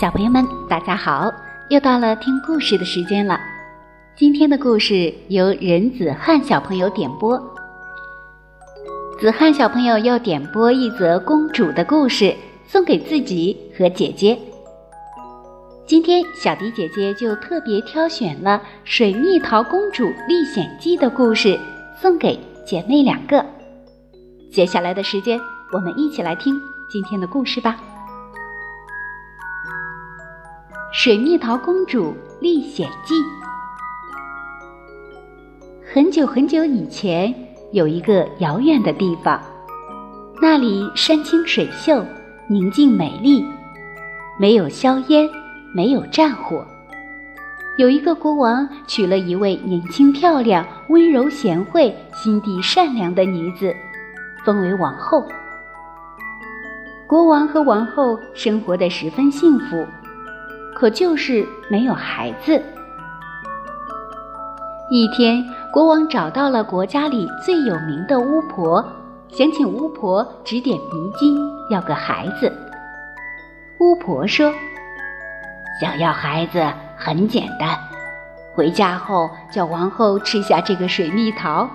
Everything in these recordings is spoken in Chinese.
小朋友们，大家好！又到了听故事的时间了。今天的故事由任子翰小朋友点播。子翰小朋友要点播一则公主的故事，送给自己和姐姐。今天小迪姐姐就特别挑选了《水蜜桃公主历险记》的故事，送给姐妹两个。接下来的时间，我们一起来听今天的故事吧。《水蜜桃公主历险记》。很久很久以前，有一个遥远的地方，那里山清水秀，宁静美丽，没有硝烟，没有战火。有一个国王娶了一位年轻漂亮、温柔贤惠、心地善良的女子，封为王后。国王和王后生活的十分幸福。可就是没有孩子。一天，国王找到了国家里最有名的巫婆，想请巫婆指点迷津，要个孩子。巫婆说：“想要孩子很简单，回家后叫王后吃下这个水蜜桃，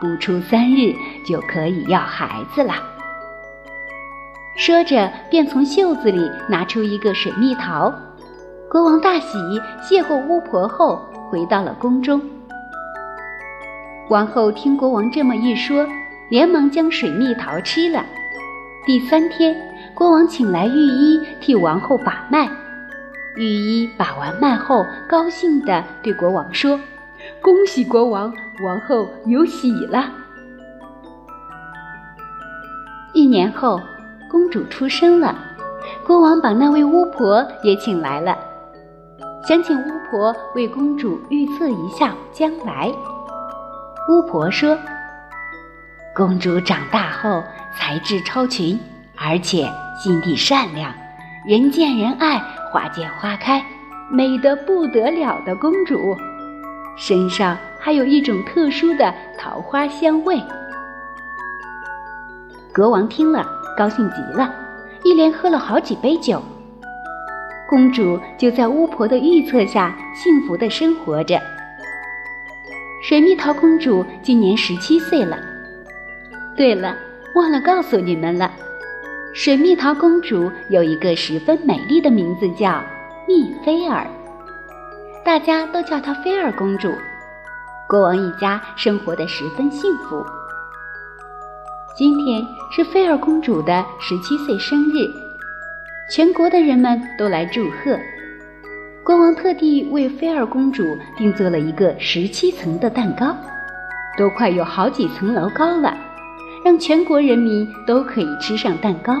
不出三日就可以要孩子了。”说着，便从袖子里拿出一个水蜜桃。国王大喜，谢过巫婆后，回到了宫中。王后听国王这么一说，连忙将水蜜桃吃了。第三天，国王请来御医替王后把脉。御医把完脉后，高兴地对国王说：“恭喜国王，王后有喜了。”一年后，公主出生了，国王把那位巫婆也请来了。想请巫婆为公主预测一下将来。巫婆说：“公主长大后才智超群，而且心地善良，人见人爱，花见花开，美得不得了的公主，身上还有一种特殊的桃花香味。”国王听了，高兴极了，一连喝了好几杯酒。公主就在巫婆的预测下幸福的生活着。水蜜桃公主今年十七岁了。对了，忘了告诉你们了，水蜜桃公主有一个十分美丽的名字，叫蜜菲尔，大家都叫她菲尔公主。国王一家生活的十分幸福。今天是菲尔公主的十七岁生日。全国的人们都来祝贺，国王特地为菲尔公主定做了一个十七层的蛋糕，都快有好几层楼高了，让全国人民都可以吃上蛋糕。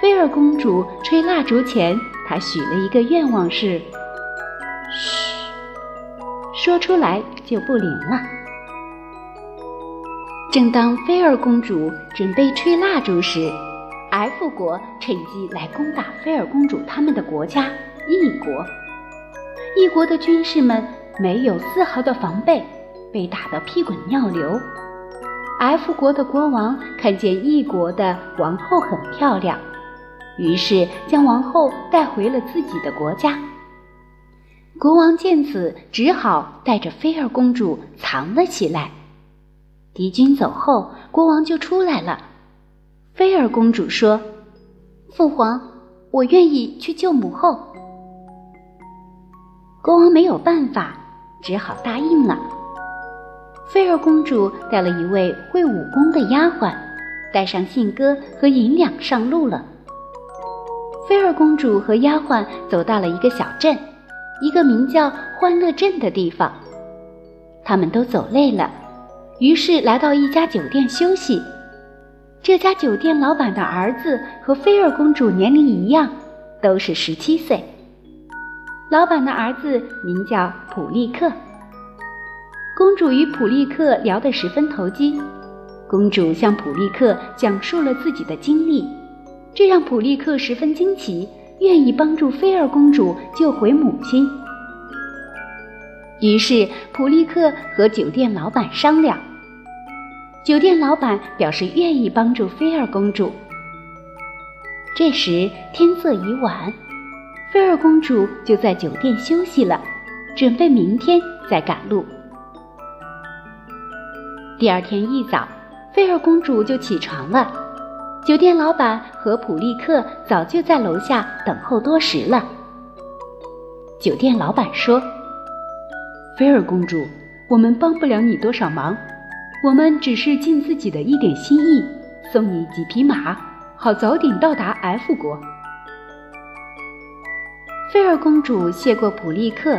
菲尔公主吹蜡烛前，她许了一个愿望是：嘘，说出来就不灵了。正当菲尔公主准备吹蜡烛时，F 国趁机来攻打菲尔公主他们的国家异国，异国的军士们没有丝毫的防备，被打得屁滚尿流。F 国的国王看见异国的王后很漂亮，于是将王后带回了自己的国家。国王见此，只好带着菲儿公主藏了起来。敌军走后，国王就出来了。菲儿公主说：“父皇，我愿意去救母后。”国王没有办法，只好答应了。菲儿公主带了一位会武功的丫鬟，带上信鸽和银两上路了。菲儿公主和丫鬟走到了一个小镇，一个名叫欢乐镇的地方。他们都走累了，于是来到一家酒店休息。这家酒店老板的儿子和菲儿公主年龄一样，都是十七岁。老板的儿子名叫普利克。公主与普利克聊得十分投机，公主向普利克讲述了自己的经历，这让普利克十分惊奇，愿意帮助菲尔公主救回母亲。于是普利克和酒店老板商量，酒店老板表示愿意帮助菲儿公主。这时天色已晚，菲儿公主就在酒店休息了，准备明天再赶路。第二天一早，菲儿公主就起床了。酒店老板和普利克早就在楼下等候多时了。酒店老板说：“菲儿公主，我们帮不了你多少忙，我们只是尽自己的一点心意，送你几匹马，好早点到达 F 国。”菲儿公主谢过普利克，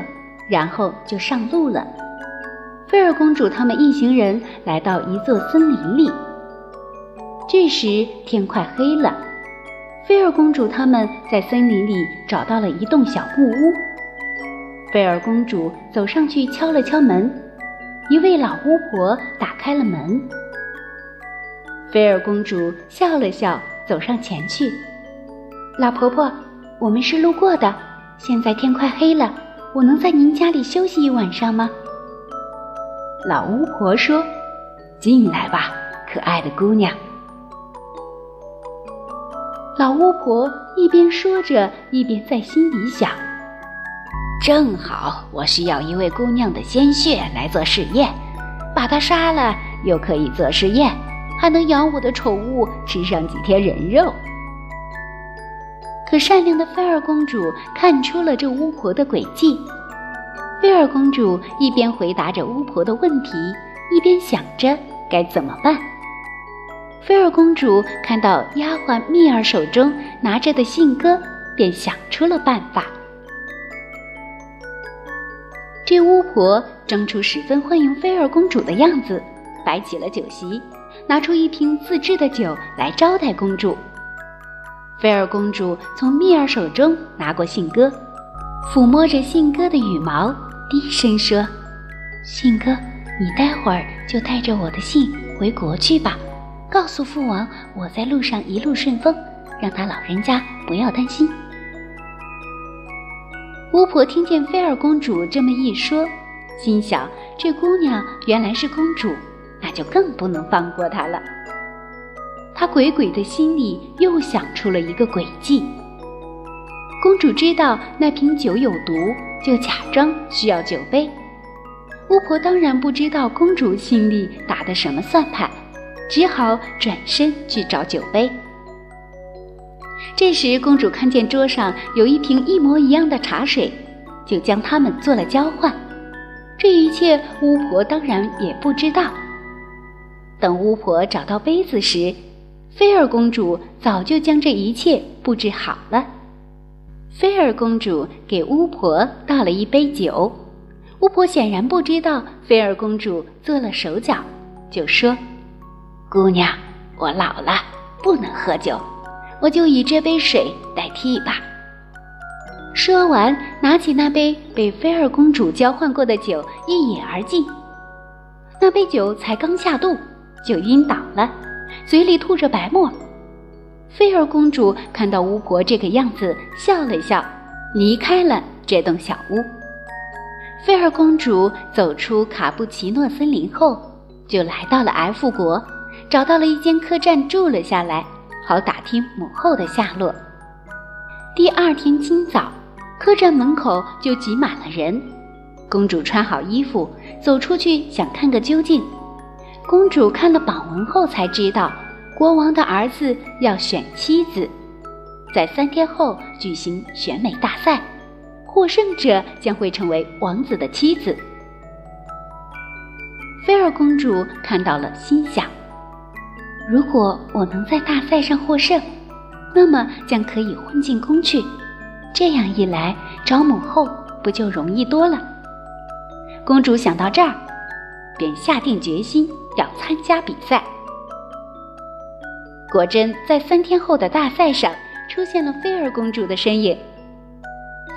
然后就上路了。菲尔公主他们一行人来到一座森林里。这时天快黑了，菲尔公主他们在森林里找到了一栋小木屋。菲尔公主走上去敲了敲门，一位老巫婆打开了门。菲尔公主笑了笑，走上前去：“老婆婆，我们是路过的，现在天快黑了，我能在您家里休息一晚上吗？”老巫婆说：“进来吧，可爱的姑娘。”老巫婆一边说着，一边在心里想：“正好，我需要一位姑娘的鲜血来做试验，把她杀了，又可以做试验，还能养我的宠物吃上几天人肉。”可善良的菲儿公主看出了这巫婆的诡计。菲儿公主一边回答着巫婆的问题，一边想着该怎么办。菲儿公主看到丫鬟蜜儿手中拿着的信鸽，便想出了办法。这巫婆装出十分欢迎菲儿公主的样子，摆起了酒席，拿出一瓶自制的酒来招待公主。菲儿公主从蜜儿手中拿过信鸽，抚摸着信鸽的羽毛，低声说：“信鸽，你待会儿就带着我的信回国去吧。”告诉父王，我在路上一路顺风，让他老人家不要担心。巫婆听见菲儿公主这么一说，心想：这姑娘原来是公主，那就更不能放过她了。她鬼鬼的心里又想出了一个诡计。公主知道那瓶酒有毒，就假装需要酒杯。巫婆当然不知道公主心里打的什么算盘。只好转身去找酒杯。这时，公主看见桌上有一瓶一模一样的茶水，就将它们做了交换。这一切，巫婆当然也不知道。等巫婆找到杯子时，菲儿公主早就将这一切布置好了。菲儿公主给巫婆倒了一杯酒，巫婆显然不知道菲儿公主做了手脚，就说。姑娘，我老了，不能喝酒，我就以这杯水代替吧。说完，拿起那杯被菲儿公主交换过的酒，一饮而尽。那杯酒才刚下肚，就晕倒了，嘴里吐着白沫。菲儿公主看到巫婆这个样子，笑了笑，离开了这栋小屋。菲儿公主走出卡布奇诺森林后，就来到了 F 国。找到了一间客栈住了下来，好打听母后的下落。第二天清早，客栈门口就挤满了人。公主穿好衣服走出去，想看个究竟。公主看了榜文后才知道，国王的儿子要选妻子，在三天后举行选美大赛，获胜者将会成为王子的妻子。菲儿公主看到了，心想。如果我能在大赛上获胜，那么将可以混进宫去。这样一来，找母后不就容易多了？公主想到这儿，便下定决心要参加比赛。果真，在三天后的大赛上，出现了菲儿公主的身影。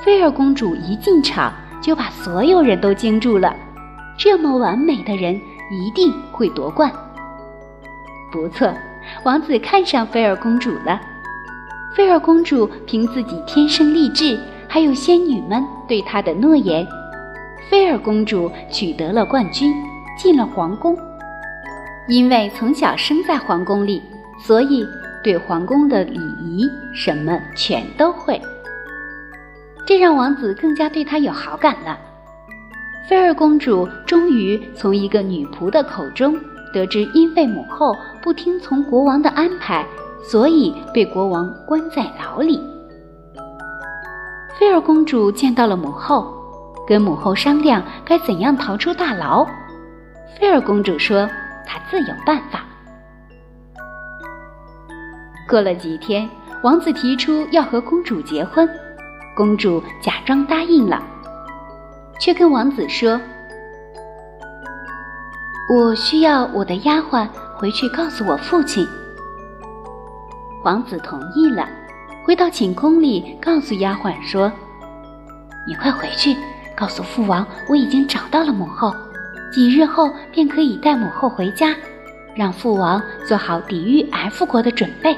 菲儿公主一进场，就把所有人都惊住了。这么完美的人，一定会夺冠。不错，王子看上菲儿公主了。菲儿公主凭自己天生丽质，还有仙女们对她的诺言，菲尔公主取得了冠军，进了皇宫。因为从小生在皇宫里，所以对皇宫的礼仪什么全都会。这让王子更加对她有好感了。菲尔公主终于从一个女仆的口中得知，因为母后不听从国王的安排，所以被国王关在牢里。菲尔公主见到了母后，跟母后商量该怎样逃出大牢。菲尔公主说：“她自有办法。”过了几天，王子提出要和公主结婚，公主假装答应了。却跟王子说：“我需要我的丫鬟回去告诉我父亲。”王子同意了，回到寝宫里，告诉丫鬟说：“你快回去，告诉父王我已经找到了母后，几日后便可以带母后回家，让父王做好抵御 F 国的准备。”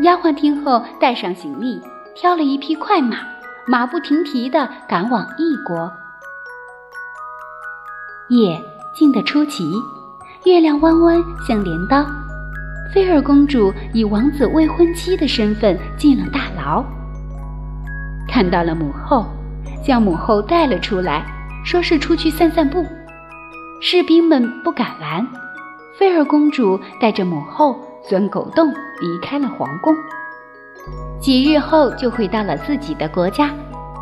丫鬟听后，带上行李，挑了一匹快马。马不停蹄地赶往异国。夜静得出奇，月亮弯弯像镰刀。菲尔公主以王子未婚妻的身份进了大牢，看到了母后，将母后带了出来，说是出去散散步。士兵们不敢拦，菲尔公主带着母后钻狗洞离开了皇宫。几日后就回到了自己的国家，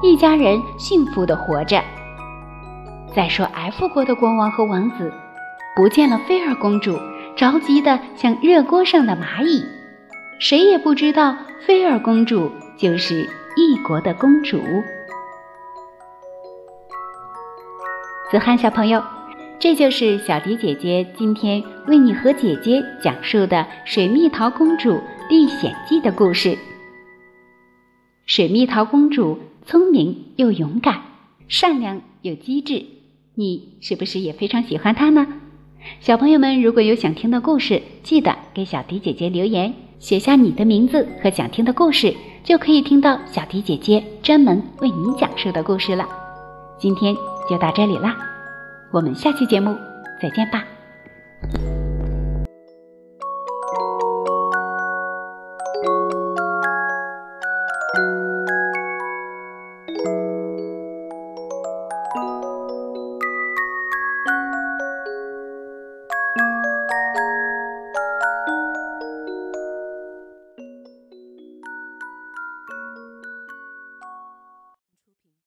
一家人幸福的活着。再说 F 国的国王和王子，不见了菲儿公主，着急的像热锅上的蚂蚁，谁也不知道菲儿公主就是异国的公主。子涵小朋友，这就是小迪姐姐今天为你和姐姐讲述的《水蜜桃公主历险记》的故事。水蜜桃公主聪明又勇敢，善良又机智，你是不是也非常喜欢她呢？小朋友们，如果有想听的故事，记得给小迪姐姐留言，写下你的名字和想听的故事，就可以听到小迪姐姐专门为你讲述的故事了。今天就到这里啦，我们下期节目再见吧。